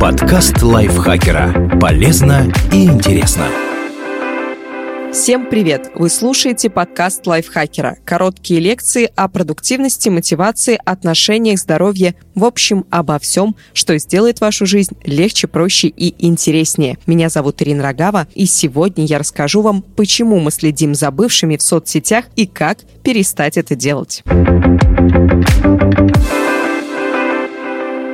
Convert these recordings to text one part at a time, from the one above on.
Подкаст лайфхакера. Полезно и интересно. Всем привет! Вы слушаете подкаст лайфхакера. Короткие лекции о продуктивности, мотивации, отношениях, здоровье. В общем, обо всем, что сделает вашу жизнь легче, проще и интереснее. Меня зовут Ирина Рогава, и сегодня я расскажу вам, почему мы следим за бывшими в соцсетях и как перестать это делать.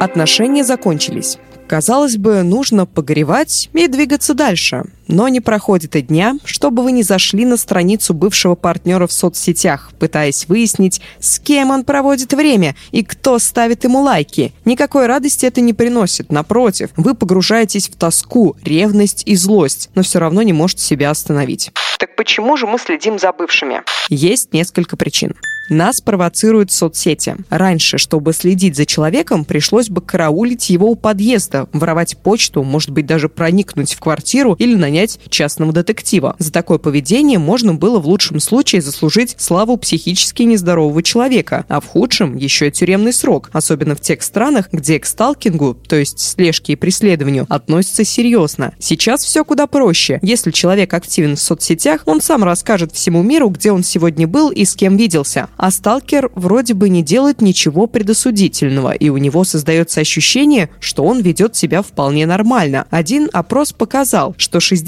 Отношения закончились. Казалось бы, нужно погоревать и двигаться дальше. Но не проходит и дня, чтобы вы не зашли на страницу бывшего партнера в соцсетях, пытаясь выяснить, с кем он проводит время и кто ставит ему лайки. Никакой радости это не приносит. Напротив, вы погружаетесь в тоску, ревность и злость, но все равно не можете себя остановить. Так почему же мы следим за бывшими? Есть несколько причин. Нас провоцируют соцсети. Раньше, чтобы следить за человеком, пришлось бы караулить его у подъезда, воровать почту, может быть, даже проникнуть в квартиру или нанять частного детектива. За такое поведение можно было в лучшем случае заслужить славу психически нездорового человека, а в худшем еще и тюремный срок, особенно в тех странах, где к сталкингу, то есть слежке и преследованию, относятся серьезно. Сейчас все куда проще. Если человек активен в соцсетях, он сам расскажет всему миру, где он сегодня был и с кем виделся а сталкер вроде бы не делает ничего предосудительного, и у него создается ощущение, что он ведет себя вполне нормально. Один опрос показал, что 60%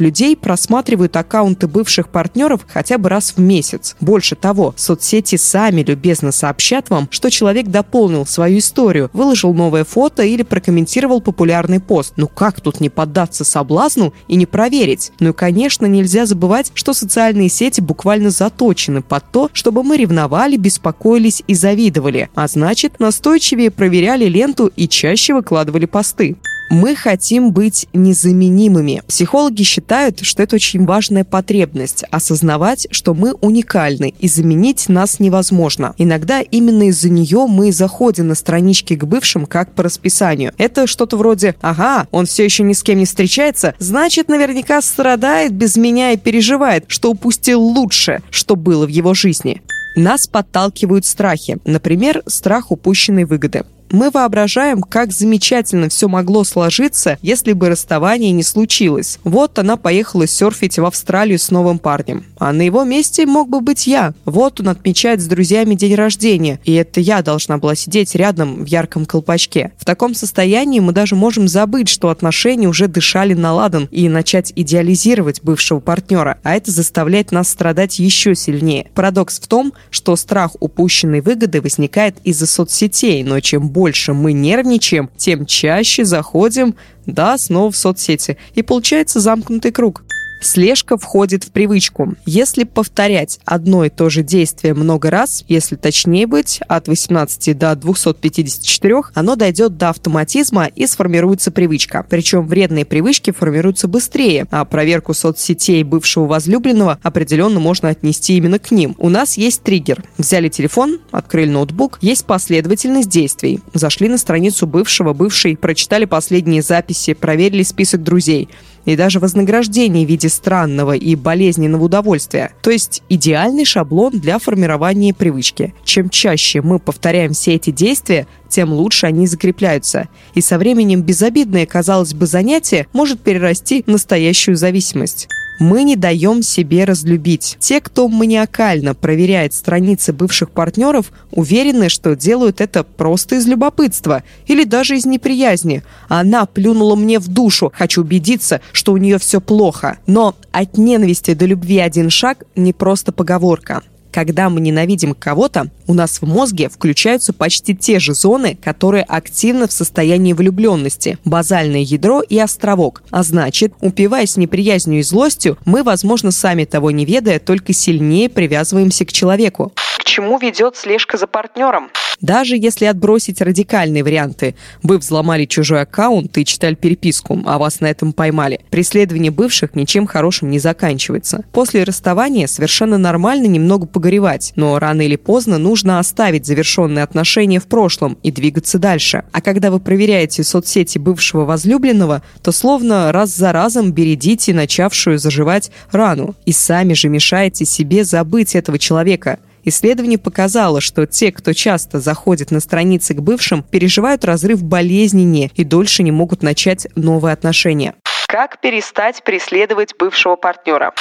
людей просматривают аккаунты бывших партнеров хотя бы раз в месяц. Больше того, соцсети сами любезно сообщат вам, что человек дополнил свою историю, выложил новое фото или прокомментировал популярный пост. Ну как тут не поддаться соблазну и не проверить? Ну и, конечно, нельзя забывать, что социальные сети буквально заточены под то, что чтобы мы ревновали, беспокоились и завидовали, а значит, настойчивее проверяли ленту и чаще выкладывали посты. Мы хотим быть незаменимыми. Психологи считают, что это очень важная потребность – осознавать, что мы уникальны и заменить нас невозможно. Иногда именно из-за нее мы заходим на странички к бывшим как по расписанию. Это что-то вроде «Ага, он все еще ни с кем не встречается, значит, наверняка страдает без меня и переживает, что упустил лучше, что было в его жизни». Нас подталкивают страхи, например, страх упущенной выгоды. Мы воображаем, как замечательно все могло сложиться, если бы расставание не случилось. Вот она поехала серфить в Австралию с новым парнем. А на его месте мог бы быть я. Вот он отмечает с друзьями день рождения. И это я должна была сидеть рядом в ярком колпачке. В таком состоянии мы даже можем забыть, что отношения уже дышали на ладан и начать идеализировать бывшего партнера. А это заставляет нас страдать еще сильнее. Парадокс в том, что страх упущенной выгоды возникает из-за соцсетей, но чем больше мы нервничаем, тем чаще заходим, да, снова в соцсети. И получается замкнутый круг. Слежка входит в привычку. Если повторять одно и то же действие много раз, если точнее быть, от 18 до 254, оно дойдет до автоматизма и сформируется привычка. Причем вредные привычки формируются быстрее, а проверку соцсетей бывшего возлюбленного определенно можно отнести именно к ним. У нас есть триггер. Взяли телефон, открыли ноутбук, есть последовательность действий. Зашли на страницу бывшего, бывшей, прочитали последние записи, проверили список друзей и даже вознаграждение в виде странного и болезненного удовольствия. То есть идеальный шаблон для формирования привычки. Чем чаще мы повторяем все эти действия, тем лучше они закрепляются. И со временем безобидное, казалось бы, занятие может перерасти в настоящую зависимость. Мы не даем себе разлюбить. Те, кто маниакально проверяет страницы бывших партнеров, уверены, что делают это просто из любопытства или даже из неприязни. Она плюнула мне в душу, хочу убедиться, что у нее все плохо. Но от ненависти до любви один шаг не просто поговорка. Когда мы ненавидим кого-то, у нас в мозге включаются почти те же зоны, которые активны в состоянии влюбленности – базальное ядро и островок. А значит, упиваясь неприязнью и злостью, мы, возможно, сами того не ведая, только сильнее привязываемся к человеку. Чему ведет слежка за партнером? Даже если отбросить радикальные варианты. Вы взломали чужой аккаунт и читали переписку, а вас на этом поймали. Преследование бывших ничем хорошим не заканчивается. После расставания совершенно нормально немного погоревать, но рано или поздно нужно оставить завершенные отношения в прошлом и двигаться дальше. А когда вы проверяете соцсети бывшего возлюбленного, то словно раз за разом бередите начавшую заживать рану и сами же мешаете себе забыть этого человека – Исследование показало, что те, кто часто заходит на страницы к бывшим, переживают разрыв болезненнее и дольше не могут начать новые отношения. Как перестать преследовать бывшего партнера?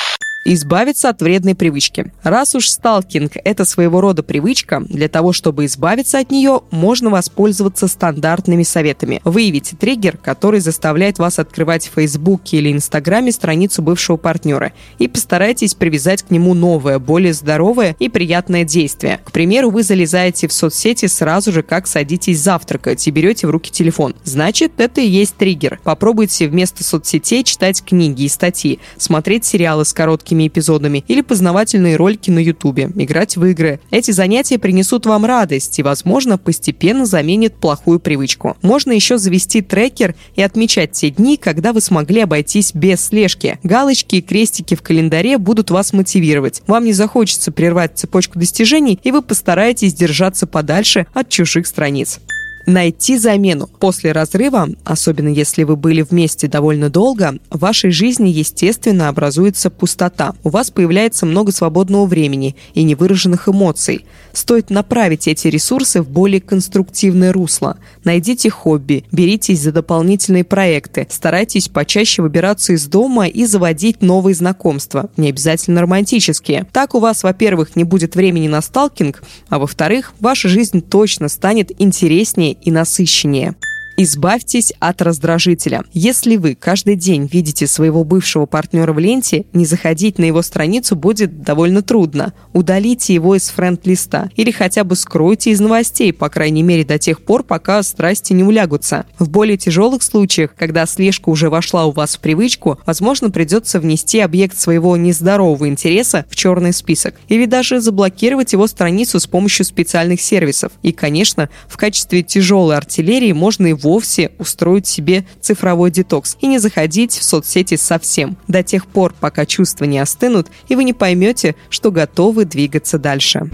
Избавиться от вредной привычки. Раз уж сталкинг – это своего рода привычка, для того, чтобы избавиться от нее, можно воспользоваться стандартными советами. Выявите триггер, который заставляет вас открывать в Фейсбуке или Инстаграме страницу бывшего партнера и постарайтесь привязать к нему новое, более здоровое и приятное действие. К примеру, вы залезаете в соцсети сразу же, как садитесь завтракать и берете в руки телефон. Значит, это и есть триггер. Попробуйте вместо соцсетей читать книги и статьи, смотреть сериалы с короткими короткими эпизодами или познавательные ролики на Ютубе, играть в игры. Эти занятия принесут вам радость и, возможно, постепенно заменят плохую привычку. Можно еще завести трекер и отмечать те дни, когда вы смогли обойтись без слежки. Галочки и крестики в календаре будут вас мотивировать. Вам не захочется прервать цепочку достижений, и вы постараетесь держаться подальше от чужих страниц найти замену. После разрыва, особенно если вы были вместе довольно долго, в вашей жизни, естественно, образуется пустота. У вас появляется много свободного времени и невыраженных эмоций. Стоит направить эти ресурсы в более конструктивное русло. Найдите хобби, беритесь за дополнительные проекты, старайтесь почаще выбираться из дома и заводить новые знакомства, не обязательно романтические. Так у вас, во-первых, не будет времени на сталкинг, а во-вторых, ваша жизнь точно станет интереснее и насыщеннее. Избавьтесь от раздражителя. Если вы каждый день видите своего бывшего партнера в ленте, не заходить на его страницу будет довольно трудно. Удалите его из френд-листа или хотя бы скройте из новостей, по крайней мере до тех пор, пока страсти не улягутся. В более тяжелых случаях, когда слежка уже вошла у вас в привычку, возможно, придется внести объект своего нездорового интереса в черный список или даже заблокировать его страницу с помощью специальных сервисов. И, конечно, в качестве тяжелой артиллерии можно его вовсе устроить себе цифровой детокс и не заходить в соцсети совсем, до тех пор, пока чувства не остынут, и вы не поймете, что готовы двигаться дальше.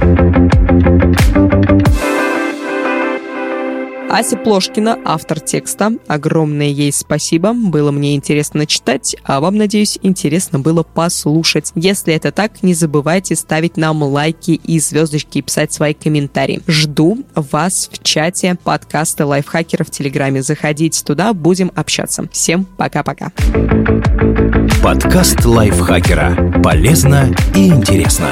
Ася Плошкина, автор текста. Огромное ей спасибо. Было мне интересно читать, а вам, надеюсь, интересно было послушать. Если это так, не забывайте ставить нам лайки и звездочки и писать свои комментарии. Жду вас в чате подкаста Лайфхакера в Телеграме. Заходите туда, будем общаться. Всем пока-пока. Подкаст Лайфхакера. Полезно и интересно.